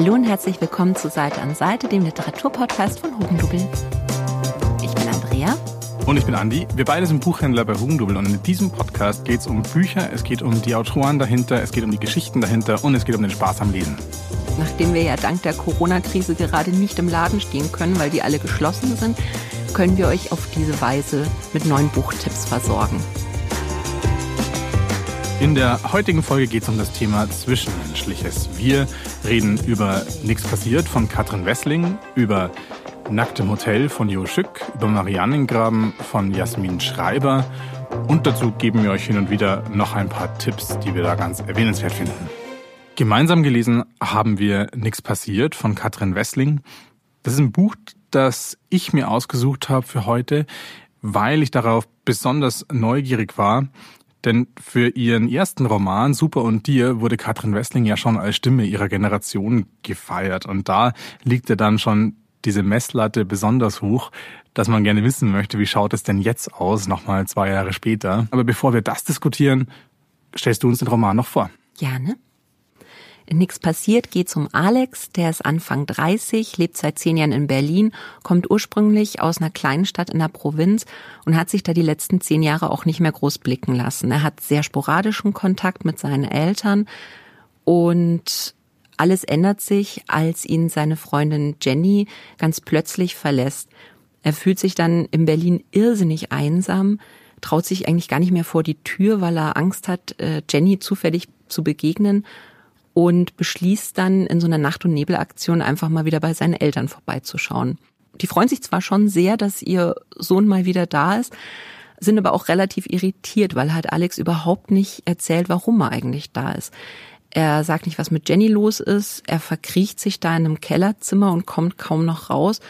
Hallo und herzlich willkommen zu Seite an Seite, dem Literaturpodcast von Hugendubel. Ich bin Andrea. Und ich bin Andi. Wir beide sind Buchhändler bei Hugendubel und in diesem Podcast geht es um Bücher, es geht um die Autoren dahinter, es geht um die Geschichten dahinter und es geht um den Spaß am Lesen. Nachdem wir ja dank der Corona-Krise gerade nicht im Laden stehen können, weil die alle geschlossen sind, können wir euch auf diese Weise mit neuen Buchtipps versorgen. In der heutigen Folge geht es um das Thema Zwischenmenschliches. Wir reden über Nix passiert von Katrin Wessling, über Nackt im Hotel von Jo Schück, über Mariannengraben von Jasmin Schreiber und dazu geben wir euch hin und wieder noch ein paar Tipps, die wir da ganz erwähnenswert finden. Gemeinsam gelesen haben wir Nix passiert von Katrin Wessling. Das ist ein Buch, das ich mir ausgesucht habe für heute, weil ich darauf besonders neugierig war. Denn für ihren ersten Roman Super und Dir wurde Katrin Wessling ja schon als Stimme ihrer Generation gefeiert. Und da liegt ja dann schon diese Messlatte besonders hoch, dass man gerne wissen möchte, wie schaut es denn jetzt aus, nochmal zwei Jahre später. Aber bevor wir das diskutieren, stellst du uns den Roman noch vor. Gerne. Nix passiert geht's um Alex, der ist Anfang 30, lebt seit zehn Jahren in Berlin, kommt ursprünglich aus einer kleinen Stadt in der Provinz und hat sich da die letzten zehn Jahre auch nicht mehr groß blicken lassen. Er hat sehr sporadischen Kontakt mit seinen Eltern und alles ändert sich, als ihn seine Freundin Jenny ganz plötzlich verlässt. Er fühlt sich dann in Berlin irrsinnig einsam, traut sich eigentlich gar nicht mehr vor die Tür, weil er Angst hat, äh, Jenny zufällig zu begegnen und beschließt dann in so einer Nacht- und Nebelaktion einfach mal wieder bei seinen Eltern vorbeizuschauen. Die freuen sich zwar schon sehr, dass ihr Sohn mal wieder da ist, sind aber auch relativ irritiert, weil halt Alex überhaupt nicht erzählt, warum er eigentlich da ist. Er sagt nicht, was mit Jenny los ist. Er verkriecht sich da in einem Kellerzimmer und kommt kaum noch raus.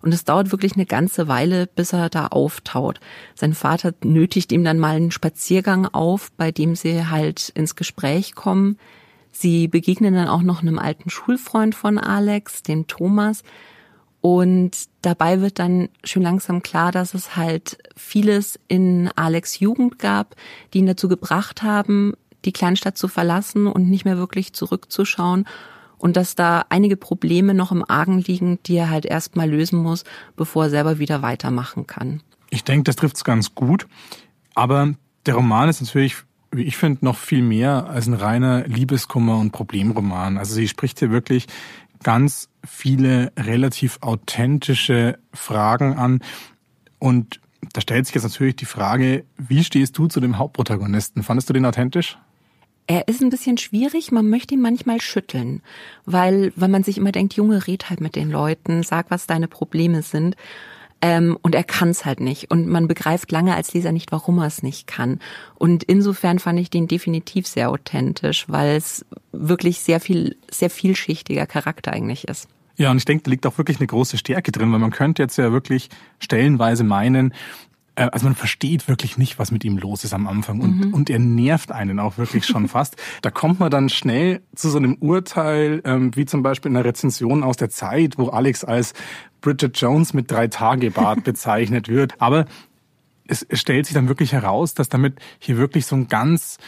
Und es dauert wirklich eine ganze Weile, bis er da auftaut. Sein Vater nötigt ihm dann mal einen Spaziergang auf, bei dem sie halt ins Gespräch kommen. Sie begegnen dann auch noch einem alten Schulfreund von Alex, dem Thomas. Und dabei wird dann schon langsam klar, dass es halt vieles in Alex Jugend gab, die ihn dazu gebracht haben, die Kleinstadt zu verlassen und nicht mehr wirklich zurückzuschauen. Und dass da einige Probleme noch im Argen liegen, die er halt erstmal lösen muss, bevor er selber wieder weitermachen kann. Ich denke, das trifft es ganz gut. Aber der Roman ist natürlich wie ich finde, noch viel mehr als ein reiner Liebeskummer- und Problemroman. Also sie spricht hier wirklich ganz viele relativ authentische Fragen an. Und da stellt sich jetzt natürlich die Frage, wie stehst du zu dem Hauptprotagonisten? Fandest du den authentisch? Er ist ein bisschen schwierig, man möchte ihn manchmal schütteln, weil, weil man sich immer denkt, Junge, red halt mit den Leuten, sag, was deine Probleme sind. Ähm, und er kann es halt nicht. Und man begreift lange als Leser nicht, warum er es nicht kann. Und insofern fand ich den definitiv sehr authentisch, weil es wirklich sehr viel, sehr vielschichtiger Charakter eigentlich ist. Ja, und ich denke, da liegt auch wirklich eine große Stärke drin, weil man könnte jetzt ja wirklich stellenweise meinen, also man versteht wirklich nicht, was mit ihm los ist am Anfang und, mhm. und er nervt einen auch wirklich schon fast. Da kommt man dann schnell zu so einem Urteil, ähm, wie zum Beispiel in einer Rezension aus der Zeit, wo Alex als Bridget Jones mit drei Tage Bart bezeichnet wird. Aber es, es stellt sich dann wirklich heraus, dass damit hier wirklich so ein ganz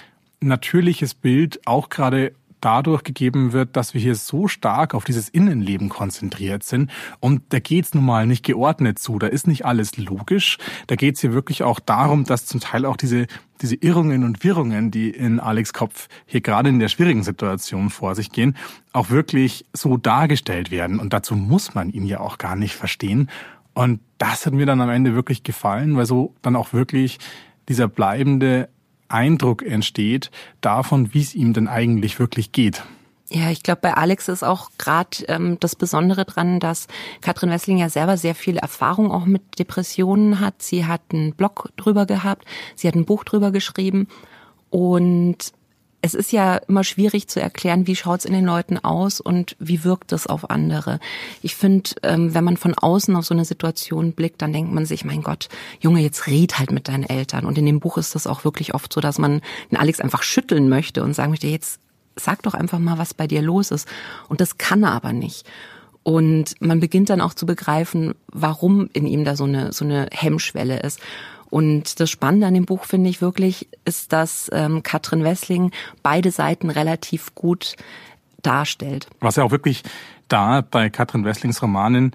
natürliches Bild auch gerade dadurch gegeben wird, dass wir hier so stark auf dieses Innenleben konzentriert sind. Und da geht's nun mal nicht geordnet zu. Da ist nicht alles logisch. Da geht's hier wirklich auch darum, dass zum Teil auch diese, diese Irrungen und Wirrungen, die in Alex Kopf hier gerade in der schwierigen Situation vor sich gehen, auch wirklich so dargestellt werden. Und dazu muss man ihn ja auch gar nicht verstehen. Und das hat mir dann am Ende wirklich gefallen, weil so dann auch wirklich dieser bleibende Eindruck entsteht davon, wie es ihm denn eigentlich wirklich geht. Ja, ich glaube, bei Alex ist auch gerade ähm, das Besondere dran, dass Katrin Wessling ja selber sehr viel Erfahrung auch mit Depressionen hat. Sie hat einen Blog drüber gehabt, sie hat ein Buch drüber geschrieben und es ist ja immer schwierig zu erklären, wie schaut's in den Leuten aus und wie wirkt es auf andere. Ich finde, ähm, wenn man von außen auf so eine Situation blickt, dann denkt man sich, mein Gott, Junge, jetzt red halt mit deinen Eltern. Und in dem Buch ist das auch wirklich oft so, dass man den Alex einfach schütteln möchte und sagen möchte, jetzt sag doch einfach mal, was bei dir los ist. Und das kann er aber nicht. Und man beginnt dann auch zu begreifen, warum in ihm da so eine, so eine Hemmschwelle ist. Und das Spannende an dem Buch finde ich wirklich, ist, dass ähm, Katrin Wessling beide Seiten relativ gut darstellt. Was ja auch wirklich da bei Katrin Wesslings Romanen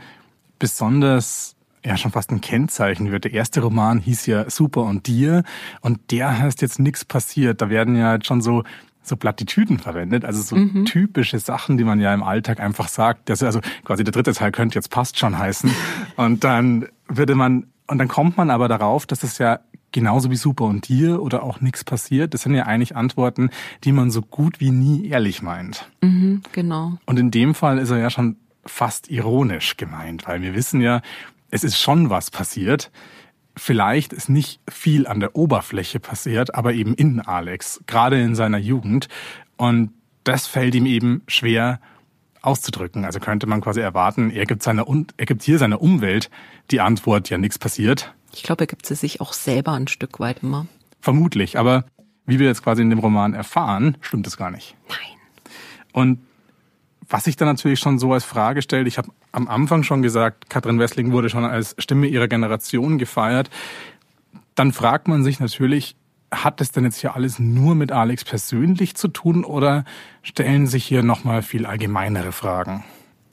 besonders ja schon fast ein Kennzeichen wird. Der erste Roman hieß ja Super und dir und der heißt jetzt nichts passiert. Da werden ja schon so so Plattitüden verwendet, also so mhm. typische Sachen, die man ja im Alltag einfach sagt. Das also quasi der dritte Teil könnte jetzt passt schon heißen. Und dann würde man, und dann kommt man aber darauf, dass es ja genauso wie super und dir oder auch nichts passiert. Das sind ja eigentlich Antworten, die man so gut wie nie ehrlich meint. Mhm, genau. Und in dem Fall ist er ja schon fast ironisch gemeint, weil wir wissen ja, es ist schon was passiert. Vielleicht ist nicht viel an der Oberfläche passiert, aber eben in Alex, gerade in seiner Jugend. Und das fällt ihm eben schwer auszudrücken. Also könnte man quasi erwarten, er gibt, seiner, er gibt hier seiner Umwelt die Antwort, ja nichts passiert. Ich glaube, er gibt sie sich auch selber ein Stück weit immer. Vermutlich, aber wie wir jetzt quasi in dem Roman erfahren, stimmt es gar nicht. Nein. Und was sich dann natürlich schon so als Frage stellt, ich habe am Anfang schon gesagt, Katrin Wessling wurde schon als Stimme ihrer Generation gefeiert. Dann fragt man sich natürlich, hat es denn jetzt hier alles nur mit Alex persönlich zu tun oder stellen sich hier nochmal viel allgemeinere Fragen?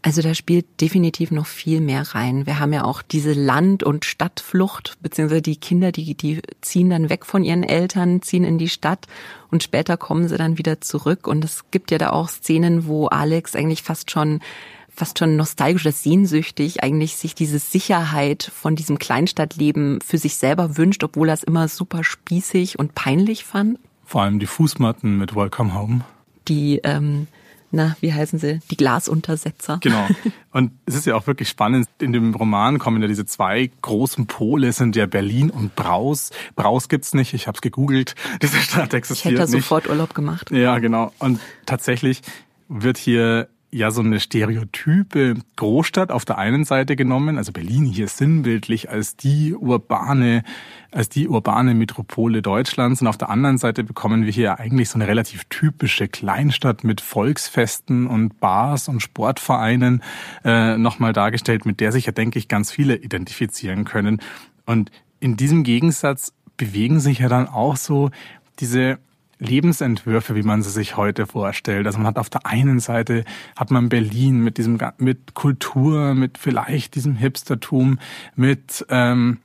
Also da spielt definitiv noch viel mehr rein. Wir haben ja auch diese Land- und Stadtflucht, beziehungsweise die Kinder, die, die ziehen dann weg von ihren Eltern, ziehen in die Stadt und später kommen sie dann wieder zurück. Und es gibt ja da auch Szenen, wo Alex eigentlich fast schon fast schon nostalgisch oder sehnsüchtig eigentlich sich diese Sicherheit von diesem Kleinstadtleben für sich selber wünscht, obwohl er es immer super spießig und peinlich fand. Vor allem die Fußmatten mit Welcome Home. Die ähm, na, wie heißen sie? Die Glasuntersetzer. Genau. Und es ist ja auch wirklich spannend. In dem Roman kommen ja diese zwei großen Pole, sind ja Berlin und Braus. Braus gibt's nicht, ich habe es gegoogelt. Diese Stadt existiert Ich hätte da sofort Urlaub gemacht. Ja, genau. Und tatsächlich wird hier ja so eine stereotype Großstadt auf der einen Seite genommen, also Berlin hier sinnbildlich als die urbane, als die urbane Metropole Deutschlands und auf der anderen Seite bekommen wir hier eigentlich so eine relativ typische Kleinstadt mit Volksfesten und Bars und Sportvereinen äh, nochmal dargestellt, mit der sich ja, denke ich, ganz viele identifizieren können. Und in diesem Gegensatz bewegen sich ja dann auch so diese Lebensentwürfe, wie man sie sich heute vorstellt. Also man hat auf der einen Seite hat man Berlin mit diesem mit Kultur, mit vielleicht diesem Hipstertum, mit ähm,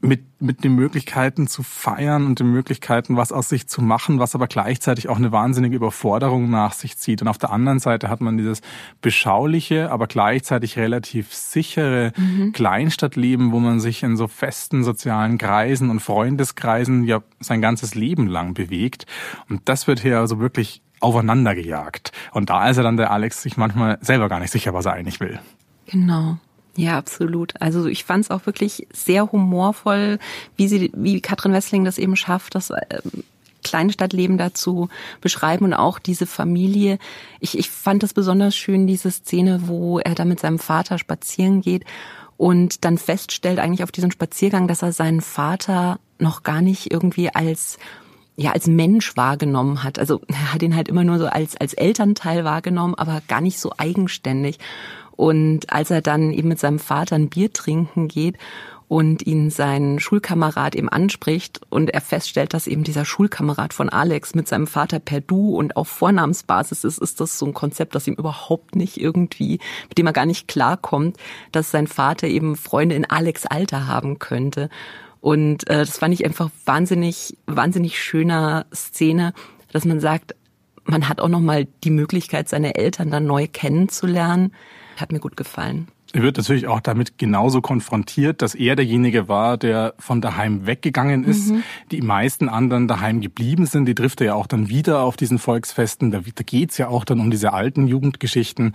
mit, mit den Möglichkeiten zu feiern und den Möglichkeiten, was aus sich zu machen, was aber gleichzeitig auch eine wahnsinnige Überforderung nach sich zieht. Und auf der anderen Seite hat man dieses beschauliche, aber gleichzeitig relativ sichere mhm. Kleinstadtleben, wo man sich in so festen sozialen Kreisen und Freundeskreisen ja sein ganzes Leben lang bewegt. Und das wird hier also wirklich aufeinander gejagt. Und da ist er dann der Alex sich manchmal selber gar nicht sicher, was er eigentlich will. Genau. Ja, absolut. Also ich fand es auch wirklich sehr humorvoll, wie sie, wie Katrin Wessling das eben schafft, das äh, Kleinstadtleben dazu beschreiben und auch diese Familie. Ich, ich fand das besonders schön, diese Szene, wo er da mit seinem Vater spazieren geht und dann feststellt eigentlich auf diesem Spaziergang, dass er seinen Vater noch gar nicht irgendwie als ja als Mensch wahrgenommen hat. Also er hat ihn halt immer nur so als als Elternteil wahrgenommen, aber gar nicht so eigenständig. Und als er dann eben mit seinem Vater ein Bier trinken geht und ihn sein Schulkamerad eben anspricht und er feststellt, dass eben dieser Schulkamerad von Alex mit seinem Vater per Du und auf Vornamensbasis ist, ist das so ein Konzept, das ihm überhaupt nicht irgendwie, mit dem er gar nicht klarkommt, dass sein Vater eben Freunde in Alex Alter haben könnte. Und äh, das fand ich einfach wahnsinnig, wahnsinnig schöner Szene, dass man sagt, man hat auch noch mal die Möglichkeit, seine Eltern dann neu kennenzulernen. Hat mir gut gefallen. Er wird natürlich auch damit genauso konfrontiert, dass er derjenige war, der von daheim weggegangen ist. Mhm. Die meisten anderen daheim geblieben sind. Die trifft er ja auch dann wieder auf diesen Volksfesten. Da, da geht's ja auch dann um diese alten Jugendgeschichten.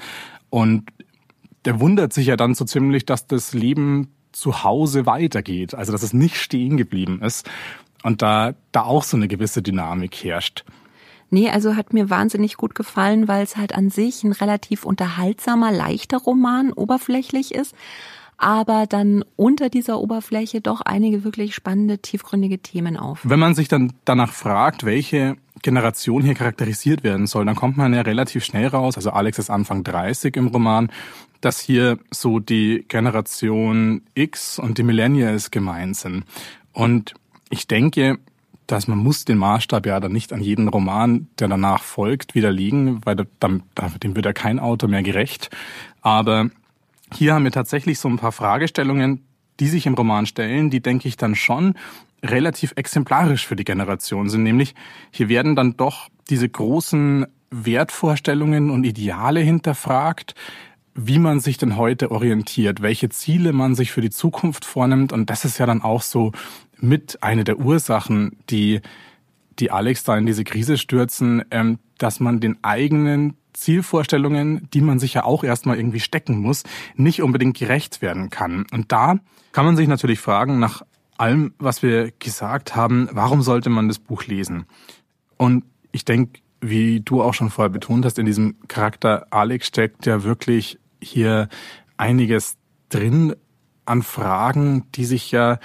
Und der wundert sich ja dann so ziemlich, dass das Leben zu Hause weitergeht. Also dass es nicht stehen geblieben ist. Und da, da auch so eine gewisse Dynamik herrscht. Nee, also hat mir wahnsinnig gut gefallen, weil es halt an sich ein relativ unterhaltsamer, leichter Roman, oberflächlich ist, aber dann unter dieser Oberfläche doch einige wirklich spannende, tiefgründige Themen auf. Wenn man sich dann danach fragt, welche Generation hier charakterisiert werden soll, dann kommt man ja relativ schnell raus, also Alex ist Anfang 30 im Roman, dass hier so die Generation X und die Millennials gemeint sind. Und ich denke, dass man muss den Maßstab ja dann nicht an jeden Roman, der danach folgt, widerlegen, weil dem, wird ja kein Autor mehr gerecht. Aber hier haben wir tatsächlich so ein paar Fragestellungen, die sich im Roman stellen, die denke ich dann schon relativ exemplarisch für die Generation sind. Nämlich hier werden dann doch diese großen Wertvorstellungen und Ideale hinterfragt, wie man sich denn heute orientiert, welche Ziele man sich für die Zukunft vornimmt. Und das ist ja dann auch so mit eine der Ursachen, die, die Alex da in diese Krise stürzen, ähm, dass man den eigenen Zielvorstellungen, die man sich ja auch erstmal irgendwie stecken muss, nicht unbedingt gerecht werden kann. Und da kann man sich natürlich fragen, nach allem, was wir gesagt haben, warum sollte man das Buch lesen? Und ich denke, wie du auch schon vorher betont hast, in diesem Charakter Alex steckt ja wirklich hier einiges drin an Fragen, die sich ja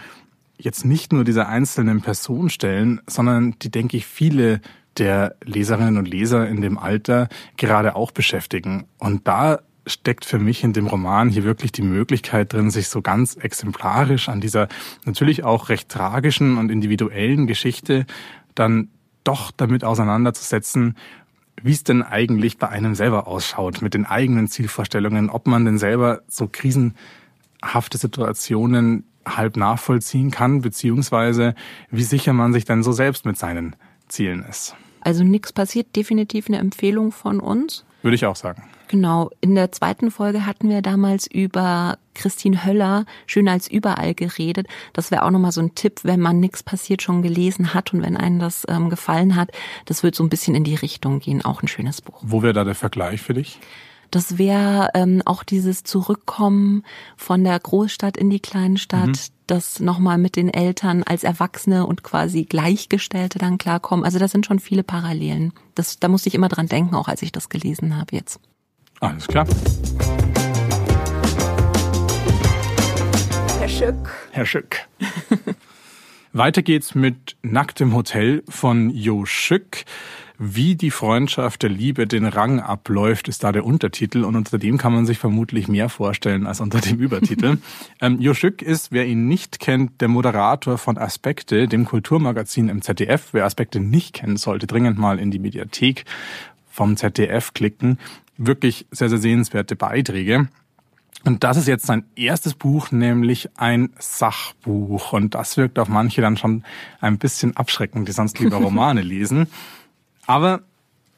jetzt nicht nur dieser einzelnen Person stellen, sondern die, denke ich, viele der Leserinnen und Leser in dem Alter gerade auch beschäftigen. Und da steckt für mich in dem Roman hier wirklich die Möglichkeit drin, sich so ganz exemplarisch an dieser natürlich auch recht tragischen und individuellen Geschichte dann doch damit auseinanderzusetzen, wie es denn eigentlich bei einem selber ausschaut, mit den eigenen Zielvorstellungen, ob man denn selber so krisenhafte Situationen halb nachvollziehen kann, beziehungsweise wie sicher man sich denn so selbst mit seinen Zielen ist. Also nichts passiert, definitiv eine Empfehlung von uns. Würde ich auch sagen. Genau. In der zweiten Folge hatten wir damals über Christine Höller schön als überall geredet. Das wäre auch nochmal so ein Tipp, wenn man nichts passiert schon gelesen hat und wenn einem das ähm, gefallen hat. Das wird so ein bisschen in die Richtung gehen. Auch ein schönes Buch. Wo wäre da der Vergleich für dich? Das wäre ähm, auch dieses Zurückkommen von der Großstadt in die kleine Stadt, mhm. das nochmal mit den Eltern als Erwachsene und quasi Gleichgestellte dann klarkommen. Also da sind schon viele Parallelen. Das, da musste ich immer dran denken, auch als ich das gelesen habe jetzt. Alles klar. Herr Schück. Herr Schück. Weiter geht's mit Nacktem Hotel von Jo Schück. Wie die Freundschaft der Liebe den Rang abläuft, ist da der Untertitel und unter dem kann man sich vermutlich mehr vorstellen als unter dem Übertitel. ähm, jo Schück ist, wer ihn nicht kennt, der Moderator von Aspekte, dem Kulturmagazin im ZDF. Wer Aspekte nicht kennt, sollte dringend mal in die Mediathek vom ZDF klicken. Wirklich sehr, sehr sehenswerte Beiträge. Und das ist jetzt sein erstes Buch, nämlich ein Sachbuch. Und das wirkt auf manche dann schon ein bisschen abschreckend, die sonst lieber Romane lesen. Aber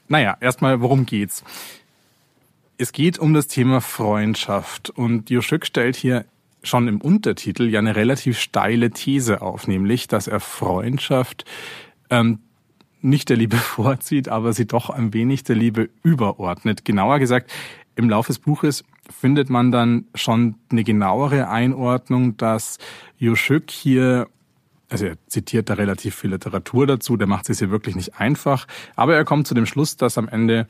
naja, erstmal, worum geht's? Es geht um das Thema Freundschaft und Joschück stellt hier schon im Untertitel ja eine relativ steile These auf, nämlich, dass er Freundschaft ähm, nicht der Liebe vorzieht, aber sie doch ein wenig der Liebe überordnet. Genauer gesagt, im Laufe des Buches findet man dann schon eine genauere Einordnung, dass Joschück hier also er zitiert da relativ viel Literatur dazu, der macht es hier wirklich nicht einfach, aber er kommt zu dem Schluss, dass am Ende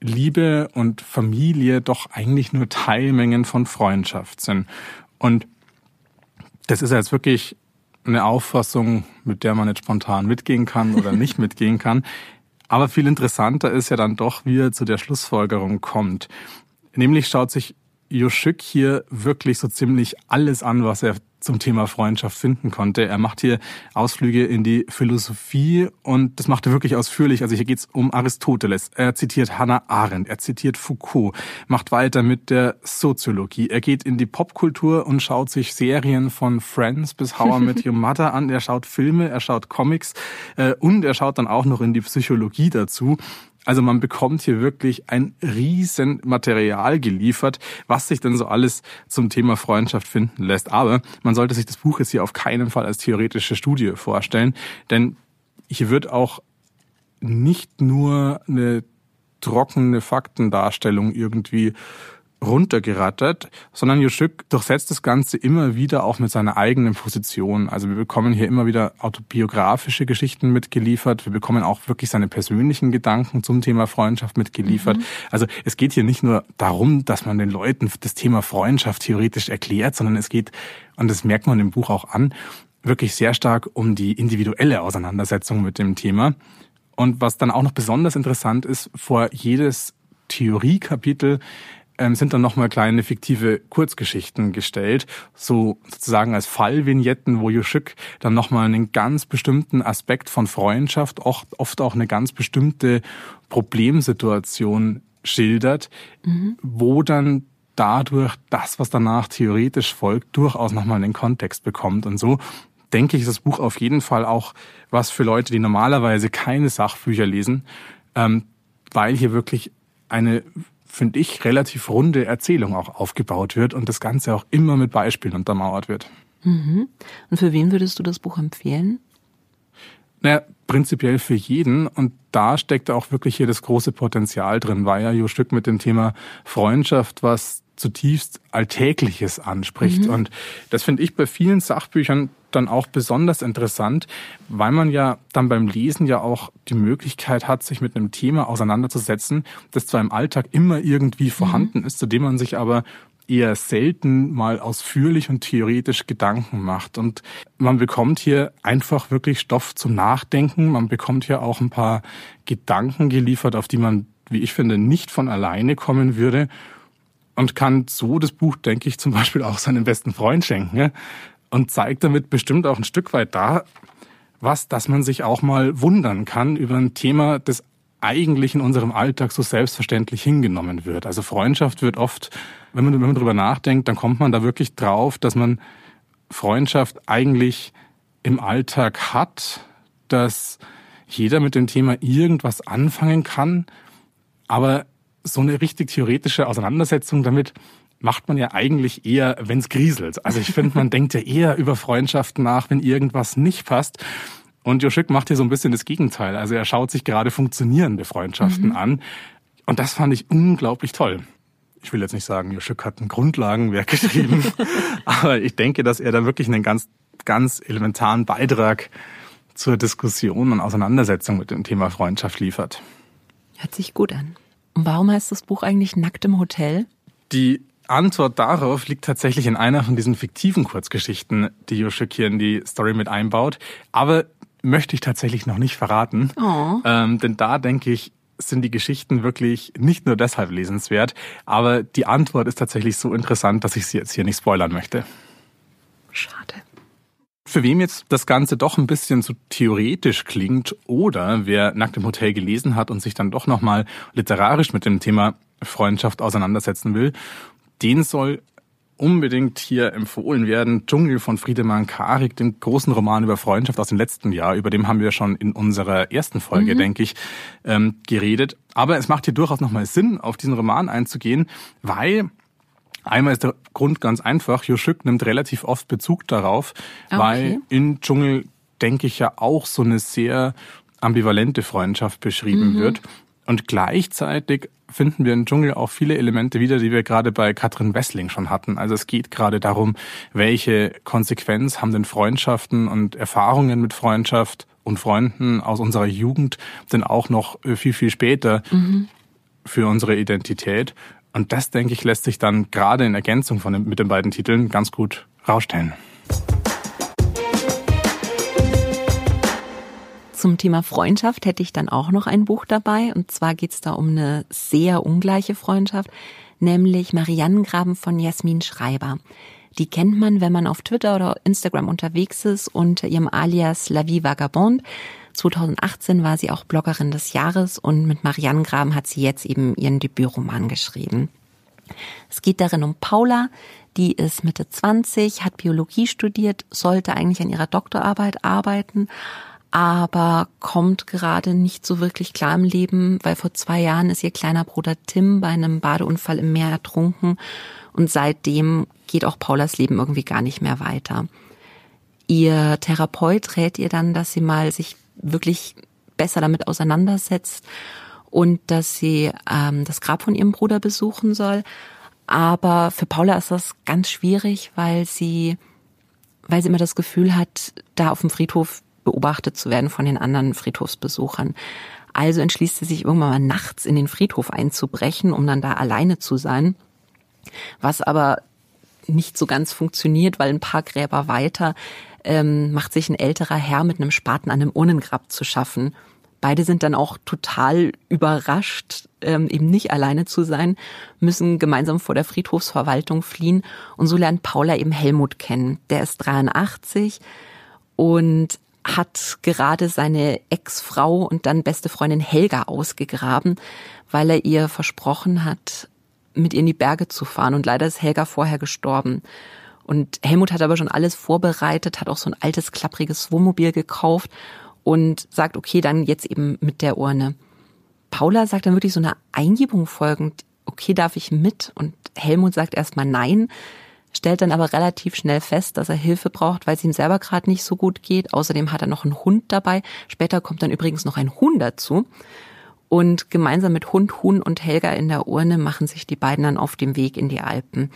Liebe und Familie doch eigentlich nur Teilmengen von Freundschaft sind. Und das ist jetzt wirklich eine Auffassung, mit der man jetzt spontan mitgehen kann oder nicht mitgehen kann. Aber viel interessanter ist ja dann doch, wie er zu der Schlussfolgerung kommt. Nämlich schaut sich Joschück hier wirklich so ziemlich alles an, was er zum Thema Freundschaft finden konnte. Er macht hier Ausflüge in die Philosophie und das macht er wirklich ausführlich. Also hier geht's um Aristoteles. Er zitiert Hannah Arendt, er zitiert Foucault, macht weiter mit der Soziologie. Er geht in die Popkultur und schaut sich Serien von Friends bis How I Met Your Mother an. Er schaut Filme, er schaut Comics äh, und er schaut dann auch noch in die Psychologie dazu. Also man bekommt hier wirklich ein riesen Material geliefert, was sich denn so alles zum Thema Freundschaft finden lässt. Aber man sollte sich das Buch jetzt hier auf keinen Fall als theoretische Studie vorstellen, denn hier wird auch nicht nur eine trockene Faktendarstellung irgendwie runtergerattert, sondern Juschück durchsetzt das Ganze immer wieder auch mit seiner eigenen Position. Also wir bekommen hier immer wieder autobiografische Geschichten mitgeliefert. Wir bekommen auch wirklich seine persönlichen Gedanken zum Thema Freundschaft mitgeliefert. Mhm. Also es geht hier nicht nur darum, dass man den Leuten das Thema Freundschaft theoretisch erklärt, sondern es geht, und das merkt man im Buch auch an, wirklich sehr stark um die individuelle Auseinandersetzung mit dem Thema. Und was dann auch noch besonders interessant ist, vor jedes Theoriekapitel ähm, sind dann nochmal kleine fiktive Kurzgeschichten gestellt, so sozusagen als Fallvignetten, wo Juschük dann nochmal einen ganz bestimmten Aspekt von Freundschaft, oft, oft auch eine ganz bestimmte Problemsituation schildert, mhm. wo dann dadurch das, was danach theoretisch folgt, durchaus nochmal einen Kontext bekommt. Und so denke ich, ist das Buch auf jeden Fall auch was für Leute, die normalerweise keine Sachbücher lesen, ähm, weil hier wirklich eine finde ich, relativ runde Erzählung auch aufgebaut wird und das Ganze auch immer mit Beispielen untermauert wird. Mhm. Und für wen würdest du das Buch empfehlen? Naja, prinzipiell für jeden. Und da steckt auch wirklich hier das große Potenzial drin, weil ja Jo Stück mit dem Thema Freundschaft was zutiefst Alltägliches anspricht. Mhm. Und das finde ich bei vielen Sachbüchern dann auch besonders interessant, weil man ja dann beim Lesen ja auch die Möglichkeit hat, sich mit einem Thema auseinanderzusetzen, das zwar im Alltag immer irgendwie vorhanden mhm. ist, zu dem man sich aber eher selten mal ausführlich und theoretisch Gedanken macht. Und man bekommt hier einfach wirklich Stoff zum Nachdenken. Man bekommt hier auch ein paar Gedanken geliefert, auf die man, wie ich finde, nicht von alleine kommen würde. Und kann so das Buch, denke ich, zum Beispiel auch seinem besten Freund schenken und zeigt damit bestimmt auch ein Stück weit da, was, dass man sich auch mal wundern kann über ein Thema, das eigentlich in unserem Alltag so selbstverständlich hingenommen wird. Also Freundschaft wird oft, wenn man, wenn man darüber nachdenkt, dann kommt man da wirklich drauf, dass man Freundschaft eigentlich im Alltag hat, dass jeder mit dem Thema irgendwas anfangen kann, aber so eine richtig theoretische Auseinandersetzung damit macht man ja eigentlich eher, wenn es grieselt. Also ich finde, man denkt ja eher über Freundschaften nach, wenn irgendwas nicht passt. Und Joschik macht hier so ein bisschen das Gegenteil. Also er schaut sich gerade funktionierende Freundschaften mhm. an. Und das fand ich unglaublich toll. Ich will jetzt nicht sagen, Joschik hat ein Grundlagenwerk geschrieben, aber ich denke, dass er da wirklich einen ganz, ganz elementaren Beitrag zur Diskussion und Auseinandersetzung mit dem Thema Freundschaft liefert. Hört sich gut an. Und warum heißt das Buch eigentlich Nackt im Hotel? Die Antwort darauf liegt tatsächlich in einer von diesen fiktiven Kurzgeschichten, die Joschik hier in die Story mit einbaut. Aber möchte ich tatsächlich noch nicht verraten. Oh. Ähm, denn da denke ich, sind die Geschichten wirklich nicht nur deshalb lesenswert, aber die Antwort ist tatsächlich so interessant, dass ich sie jetzt hier nicht spoilern möchte. Schade. Für wem jetzt das Ganze doch ein bisschen zu theoretisch klingt oder wer Nackt im Hotel gelesen hat und sich dann doch nochmal literarisch mit dem Thema Freundschaft auseinandersetzen will den soll unbedingt hier empfohlen werden. Dschungel von Friedemann Karik, dem großen Roman über Freundschaft aus dem letzten Jahr. Über dem haben wir schon in unserer ersten Folge, mhm. denke ich, ähm, geredet. Aber es macht hier durchaus nochmal Sinn, auf diesen Roman einzugehen, weil einmal ist der Grund ganz einfach. Joschük nimmt relativ oft Bezug darauf, okay. weil in Dschungel, denke ich, ja auch so eine sehr ambivalente Freundschaft beschrieben mhm. wird. Und gleichzeitig finden wir im Dschungel auch viele Elemente wieder, die wir gerade bei Katrin Wessling schon hatten. Also es geht gerade darum, welche Konsequenz haben denn Freundschaften und Erfahrungen mit Freundschaft und Freunden aus unserer Jugend denn auch noch äh, viel, viel später mhm. für unsere Identität. Und das, denke ich, lässt sich dann gerade in Ergänzung von mit den beiden Titeln ganz gut rausstellen. Zum Thema Freundschaft hätte ich dann auch noch ein Buch dabei. Und zwar geht es da um eine sehr ungleiche Freundschaft, nämlich Mariannengraben von Jasmin Schreiber. Die kennt man, wenn man auf Twitter oder Instagram unterwegs ist unter ihrem Alias La Vie Vagabond. 2018 war sie auch Bloggerin des Jahres und mit Marianne Graben hat sie jetzt eben ihren Debütroman geschrieben. Es geht darin um Paula, die ist Mitte 20, hat Biologie studiert, sollte eigentlich an ihrer Doktorarbeit arbeiten, aber kommt gerade nicht so wirklich klar im Leben, weil vor zwei Jahren ist ihr kleiner Bruder Tim bei einem Badeunfall im Meer ertrunken und seitdem geht auch Paulas Leben irgendwie gar nicht mehr weiter. Ihr Therapeut rät ihr dann, dass sie mal sich wirklich besser damit auseinandersetzt und dass sie ähm, das Grab von ihrem Bruder besuchen soll. Aber für Paula ist das ganz schwierig, weil sie, weil sie immer das Gefühl hat, da auf dem Friedhof beobachtet zu werden von den anderen Friedhofsbesuchern. Also entschließt sie sich irgendwann mal nachts in den Friedhof einzubrechen, um dann da alleine zu sein. Was aber nicht so ganz funktioniert, weil ein paar Gräber weiter ähm, macht sich ein älterer Herr mit einem Spaten an einem Urnengrab zu schaffen. Beide sind dann auch total überrascht, ähm, eben nicht alleine zu sein, müssen gemeinsam vor der Friedhofsverwaltung fliehen. Und so lernt Paula eben Helmut kennen. Der ist 83 und hat gerade seine Ex-Frau und dann beste Freundin Helga ausgegraben, weil er ihr versprochen hat, mit ihr in die Berge zu fahren. Und leider ist Helga vorher gestorben. Und Helmut hat aber schon alles vorbereitet, hat auch so ein altes, klappriges Wohnmobil gekauft und sagt, okay, dann jetzt eben mit der Urne. Paula sagt dann wirklich so eine Eingebung folgend, okay, darf ich mit? Und Helmut sagt erstmal nein, stellt dann aber relativ schnell fest, dass er Hilfe braucht, weil es ihm selber gerade nicht so gut geht. Außerdem hat er noch einen Hund dabei. Später kommt dann übrigens noch ein Huhn dazu. Und gemeinsam mit Hund, Huhn und Helga in der Urne machen sich die beiden dann auf dem Weg in die Alpen.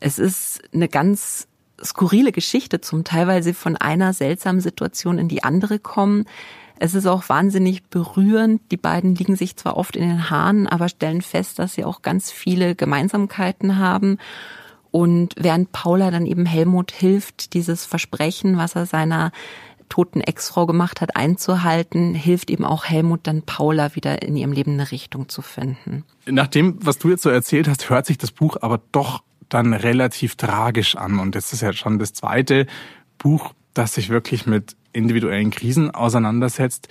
Es ist eine ganz skurrile Geschichte zum Teil, weil sie von einer seltsamen Situation in die andere kommen. Es ist auch wahnsinnig berührend. Die beiden liegen sich zwar oft in den Haaren, aber stellen fest, dass sie auch ganz viele Gemeinsamkeiten haben. Und während Paula dann eben Helmut hilft, dieses Versprechen, was er seiner toten Ex-Frau gemacht hat, einzuhalten, hilft eben auch Helmut dann Paula wieder in ihrem Leben eine Richtung zu finden. Nach dem, was du jetzt so erzählt hast, hört sich das Buch aber doch dann relativ tragisch an. Und das ist ja schon das zweite Buch, das sich wirklich mit individuellen Krisen auseinandersetzt.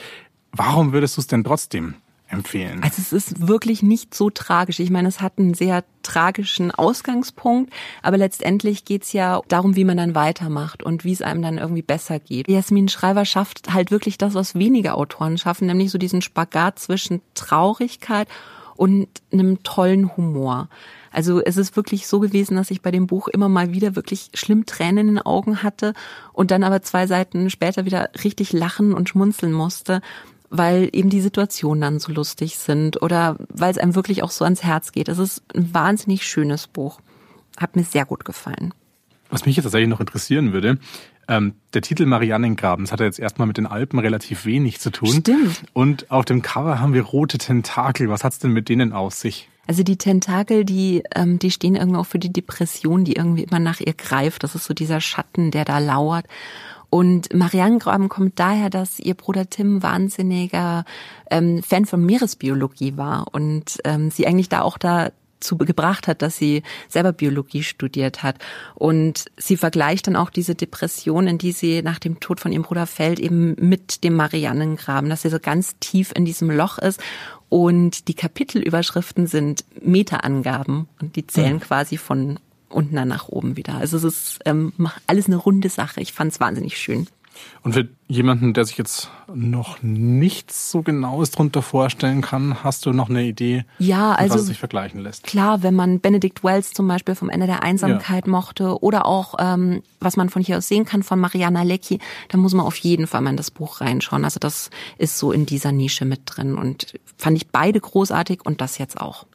Warum würdest du es denn trotzdem empfehlen? Also es ist wirklich nicht so tragisch. Ich meine, es hat einen sehr tragischen Ausgangspunkt, aber letztendlich geht's ja darum, wie man dann weitermacht und wie es einem dann irgendwie besser geht. Jasmin Schreiber schafft halt wirklich das, was wenige Autoren schaffen, nämlich so diesen Spagat zwischen Traurigkeit und einem tollen Humor. Also es ist wirklich so gewesen, dass ich bei dem Buch immer mal wieder wirklich schlimm Tränen in den Augen hatte und dann aber zwei Seiten später wieder richtig lachen und schmunzeln musste, weil eben die Situationen dann so lustig sind oder weil es einem wirklich auch so ans Herz geht. Es ist ein wahnsinnig schönes Buch. Hat mir sehr gut gefallen. Was mich jetzt tatsächlich noch interessieren würde, ähm, der Titel Mariannengraben, das hat ja jetzt erstmal mit den Alpen relativ wenig zu tun. Stimmt. Und auf dem Cover haben wir rote Tentakel. Was hat's denn mit denen aus sich? Also die Tentakel, die, ähm, die stehen irgendwie auch für die Depression, die irgendwie immer nach ihr greift. Das ist so dieser Schatten, der da lauert. Und Marianengraben kommt daher, dass ihr Bruder Tim wahnsinniger ähm, Fan von Meeresbiologie war und ähm, sie eigentlich da auch da zu gebracht hat, dass sie selber Biologie studiert hat. Und sie vergleicht dann auch diese Depression, in die sie nach dem Tod von ihrem Bruder fällt, eben mit dem Mariannengraben, dass sie so ganz tief in diesem Loch ist. Und die Kapitelüberschriften sind Metaangaben und die zählen mhm. quasi von unten dann nach oben wieder. Also es ist ähm, alles eine runde Sache. Ich fand es wahnsinnig schön. Und für jemanden, der sich jetzt noch nichts so genaues drunter vorstellen kann, hast du noch eine Idee, ja, also, was es sich vergleichen lässt? Klar, wenn man Benedict Wells zum Beispiel vom Ende der Einsamkeit ja. mochte oder auch, ähm, was man von hier aus sehen kann, von Mariana Lecki, dann muss man auf jeden Fall mal in das Buch reinschauen. Also das ist so in dieser Nische mit drin und fand ich beide großartig und das jetzt auch.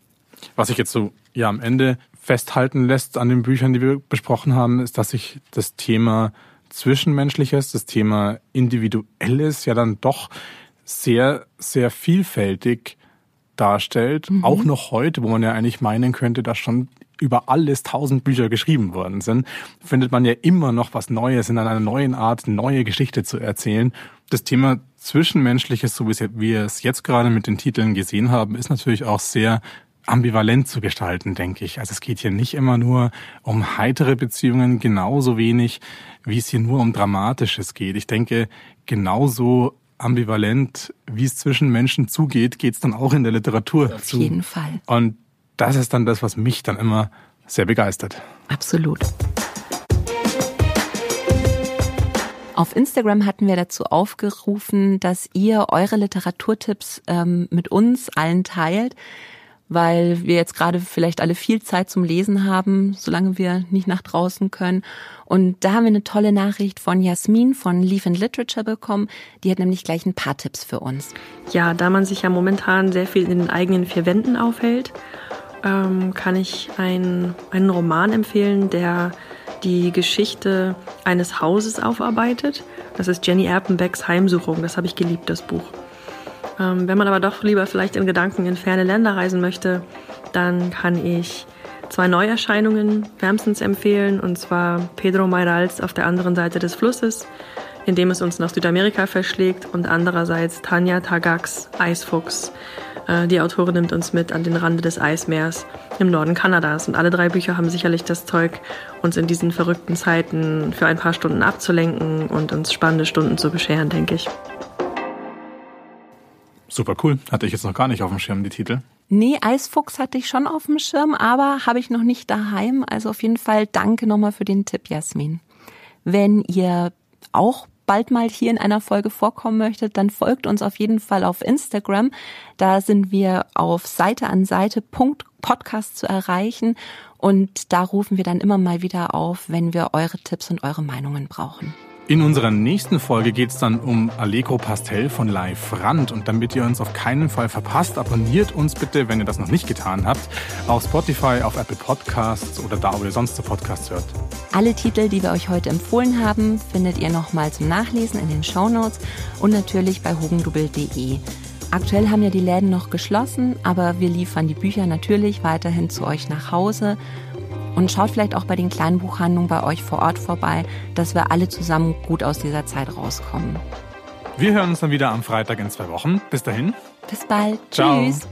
Was ich jetzt so ja am Ende festhalten lässt an den Büchern, die wir besprochen haben, ist, dass sich das Thema Zwischenmenschliches, das Thema Individuelles ja dann doch sehr, sehr vielfältig darstellt. Mhm. Auch noch heute, wo man ja eigentlich meinen könnte, dass schon über alles tausend Bücher geschrieben worden sind, findet man ja immer noch was Neues in einer neuen Art, neue Geschichte zu erzählen. Das Thema Zwischenmenschliches, so wie wir es jetzt gerade mit den Titeln gesehen haben, ist natürlich auch sehr ambivalent zu gestalten, denke ich. Also es geht hier nicht immer nur um heitere Beziehungen, genauso wenig, wie es hier nur um Dramatisches geht. Ich denke, genauso ambivalent, wie es zwischen Menschen zugeht, geht es dann auch in der Literatur Auf zu. Auf jeden Fall. Und das ist dann das, was mich dann immer sehr begeistert. Absolut. Auf Instagram hatten wir dazu aufgerufen, dass ihr eure Literaturtipps ähm, mit uns allen teilt weil wir jetzt gerade vielleicht alle viel Zeit zum Lesen haben, solange wir nicht nach draußen können. Und da haben wir eine tolle Nachricht von Jasmin von Leaf and Literature bekommen. Die hat nämlich gleich ein paar Tipps für uns. Ja, da man sich ja momentan sehr viel in den eigenen vier Wänden aufhält, ähm, kann ich ein, einen Roman empfehlen, der die Geschichte eines Hauses aufarbeitet. Das ist Jenny Erpenbecks Heimsuchung. Das habe ich geliebt, das Buch. Ähm, wenn man aber doch lieber vielleicht in Gedanken in ferne Länder reisen möchte, dann kann ich zwei Neuerscheinungen wärmstens empfehlen, und zwar Pedro Mayrals auf der anderen Seite des Flusses, in dem es uns nach Südamerika verschlägt, und andererseits Tanja Tagaks Eisfuchs, Äh, die Autorin nimmt uns mit an den Rande des Eismeers im Norden Kanadas. Und alle drei Bücher haben sicherlich das Zeug, uns in diesen verrückten Zeiten für ein paar Stunden abzulenken und uns spannende Stunden zu bescheren, denke ich. Super cool. Hatte ich jetzt noch gar nicht auf dem Schirm, die Titel. Nee, Eisfuchs hatte ich schon auf dem Schirm, aber habe ich noch nicht daheim. Also auf jeden Fall danke nochmal für den Tipp, Jasmin. Wenn ihr auch bald mal hier in einer Folge vorkommen möchtet, dann folgt uns auf jeden Fall auf Instagram. Da sind wir auf Seite an Seite Podcast zu erreichen und da rufen wir dann immer mal wieder auf, wenn wir eure Tipps und eure Meinungen brauchen. In unserer nächsten Folge geht es dann um Allegro Pastel von Live Rand. Und damit ihr uns auf keinen Fall verpasst, abonniert uns bitte, wenn ihr das noch nicht getan habt, auf Spotify, auf Apple Podcasts oder da, wo ihr sonst so Podcasts hört. Alle Titel, die wir euch heute empfohlen haben, findet ihr nochmal zum Nachlesen in den Show Notes und natürlich bei hugendubel.de. Aktuell haben ja die Läden noch geschlossen, aber wir liefern die Bücher natürlich weiterhin zu euch nach Hause und schaut vielleicht auch bei den kleinen Buchhandlungen bei euch vor Ort vorbei, dass wir alle zusammen gut aus dieser Zeit rauskommen. Wir hören uns dann wieder am Freitag in zwei Wochen. Bis dahin. Bis bald. Ciao. Tschüss.